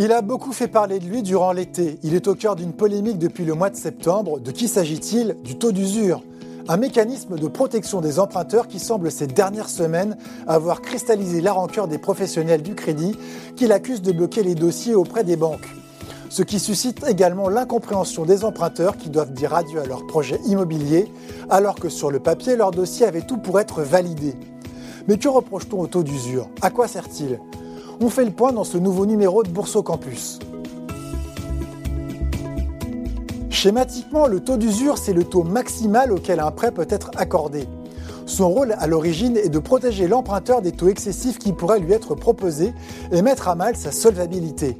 Il a beaucoup fait parler de lui durant l'été. Il est au cœur d'une polémique depuis le mois de septembre. De qui s'agit-il? Du taux d'usure. Un mécanisme de protection des emprunteurs qui semble ces dernières semaines avoir cristallisé la rancœur des professionnels du crédit qui l'accusent de bloquer les dossiers auprès des banques. Ce qui suscite également l'incompréhension des emprunteurs qui doivent dire adieu à leur projet immobilier alors que sur le papier leur dossier avait tout pour être validé. Mais que reproche-t-on au taux d'usure? À quoi sert-il? On fait le point dans ce nouveau numéro de Bourse Campus. Schématiquement, le taux d'usure, c'est le taux maximal auquel un prêt peut être accordé. Son rôle à l'origine est de protéger l'emprunteur des taux excessifs qui pourraient lui être proposés et mettre à mal sa solvabilité.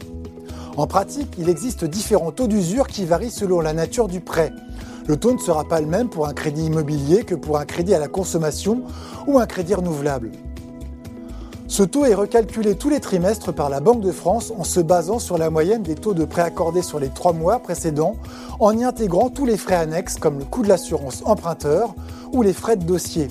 En pratique, il existe différents taux d'usure qui varient selon la nature du prêt. Le taux ne sera pas le même pour un crédit immobilier que pour un crédit à la consommation ou un crédit renouvelable. Ce taux est recalculé tous les trimestres par la Banque de France en se basant sur la moyenne des taux de prêt accordés sur les trois mois précédents, en y intégrant tous les frais annexes comme le coût de l'assurance emprunteur ou les frais de dossier.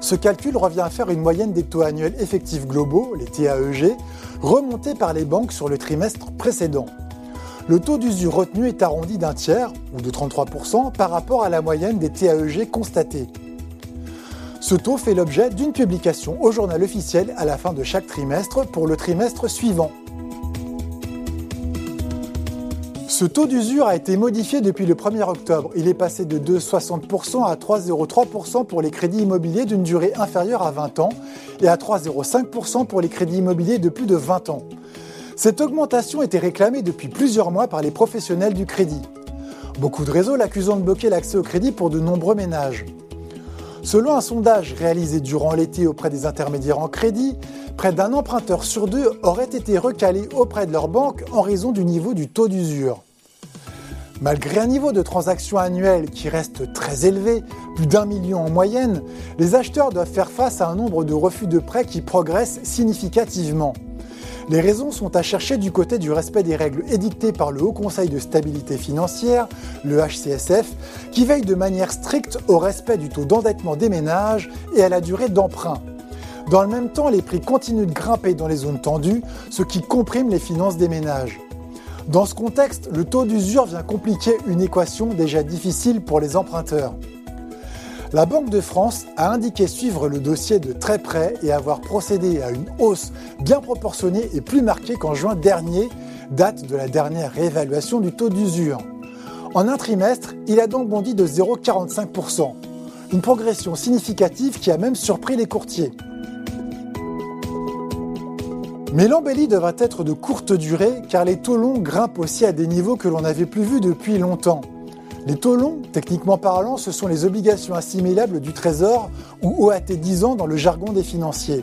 Ce calcul revient à faire une moyenne des taux annuels effectifs globaux, les TAEG, remontés par les banques sur le trimestre précédent. Le taux d'usure retenu est arrondi d'un tiers, ou de 33%, par rapport à la moyenne des TAEG constatées. Ce taux fait l'objet d'une publication au journal officiel à la fin de chaque trimestre pour le trimestre suivant. Ce taux d'usure a été modifié depuis le 1er octobre. Il est passé de 2,60% à 3,03% pour les crédits immobiliers d'une durée inférieure à 20 ans et à 3,05% pour les crédits immobiliers de plus de 20 ans. Cette augmentation était réclamée depuis plusieurs mois par les professionnels du crédit. Beaucoup de réseaux l'accusant de bloquer l'accès au crédit pour de nombreux ménages. Selon un sondage réalisé durant l'été auprès des intermédiaires en crédit, près d'un emprunteur sur deux aurait été recalé auprès de leur banque en raison du niveau du taux d'usure. Malgré un niveau de transactions annuelles qui reste très élevé, plus d'un million en moyenne, les acheteurs doivent faire face à un nombre de refus de prêts qui progresse significativement. Les raisons sont à chercher du côté du respect des règles édictées par le Haut Conseil de stabilité financière, le HCSF, qui veille de manière stricte au respect du taux d'endettement des ménages et à la durée d'emprunt. Dans le même temps, les prix continuent de grimper dans les zones tendues, ce qui comprime les finances des ménages. Dans ce contexte, le taux d'usure vient compliquer une équation déjà difficile pour les emprunteurs. La Banque de France a indiqué suivre le dossier de très près et avoir procédé à une hausse bien proportionnée et plus marquée qu'en juin dernier, date de la dernière réévaluation du taux d'usure. En un trimestre, il a donc bondi de 0,45%, une progression significative qui a même surpris les courtiers. Mais l'embellie devra être de courte durée car les taux longs grimpent aussi à des niveaux que l'on n'avait plus vus depuis longtemps. Les taux longs, techniquement parlant, ce sont les obligations assimilables du Trésor ou OAT 10 ans dans le jargon des financiers.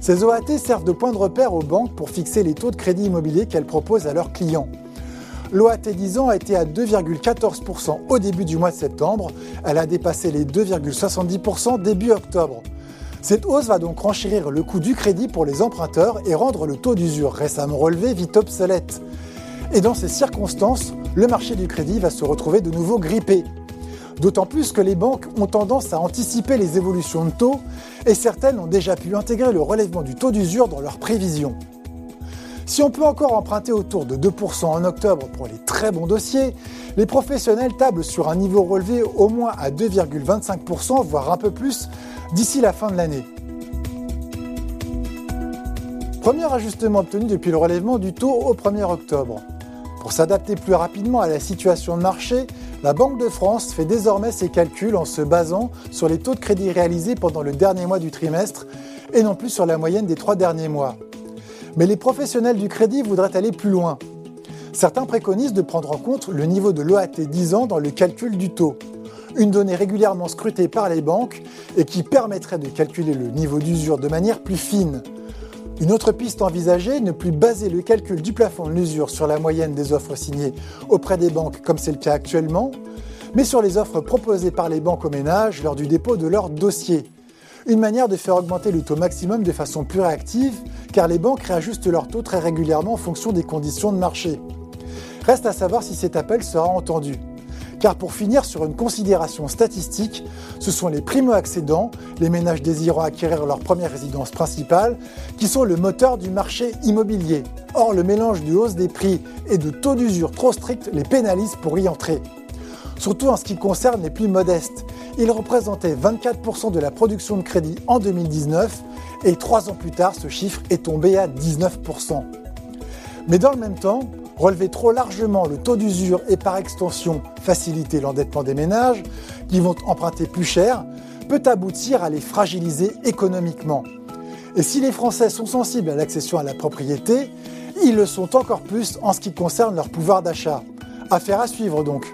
Ces OAT servent de point de repère aux banques pour fixer les taux de crédit immobilier qu'elles proposent à leurs clients. L'OAT 10 ans a été à 2,14% au début du mois de septembre. Elle a dépassé les 2,70% début octobre. Cette hausse va donc renchérir le coût du crédit pour les emprunteurs et rendre le taux d'usure récemment relevé vite obsolète. Et dans ces circonstances, le marché du crédit va se retrouver de nouveau grippé. D'autant plus que les banques ont tendance à anticiper les évolutions de taux et certaines ont déjà pu intégrer le relèvement du taux d'usure dans leurs prévisions. Si on peut encore emprunter autour de 2% en octobre pour les très bons dossiers, les professionnels tablent sur un niveau relevé au moins à 2,25%, voire un peu plus, d'ici la fin de l'année. Premier ajustement obtenu depuis le relèvement du taux au 1er octobre. Pour s'adapter plus rapidement à la situation de marché, la Banque de France fait désormais ses calculs en se basant sur les taux de crédit réalisés pendant le dernier mois du trimestre et non plus sur la moyenne des trois derniers mois. Mais les professionnels du crédit voudraient aller plus loin. Certains préconisent de prendre en compte le niveau de l'OAT 10 ans dans le calcul du taux, une donnée régulièrement scrutée par les banques et qui permettrait de calculer le niveau d'usure de manière plus fine. Une autre piste envisagée, ne plus baser le calcul du plafond de l'usure sur la moyenne des offres signées auprès des banques comme c'est le cas actuellement, mais sur les offres proposées par les banques aux ménages lors du dépôt de leur dossier. Une manière de faire augmenter le taux maximum de façon plus réactive, car les banques réajustent leur taux très régulièrement en fonction des conditions de marché. Reste à savoir si cet appel sera entendu. Car pour finir sur une considération statistique, ce sont les primo-accédants, les ménages désirant acquérir leur première résidence principale, qui sont le moteur du marché immobilier. Or, le mélange de hausse des prix et de taux d'usure trop stricts les pénalise pour y entrer. Surtout en ce qui concerne les plus modestes. Ils représentaient 24% de la production de crédit en 2019 et trois ans plus tard, ce chiffre est tombé à 19%. Mais dans le même temps, relever trop largement le taux d'usure et par extension faciliter l'endettement des ménages, qui vont emprunter plus cher, peut aboutir à les fragiliser économiquement. Et si les Français sont sensibles à l'accession à la propriété, ils le sont encore plus en ce qui concerne leur pouvoir d'achat. Affaire à suivre donc.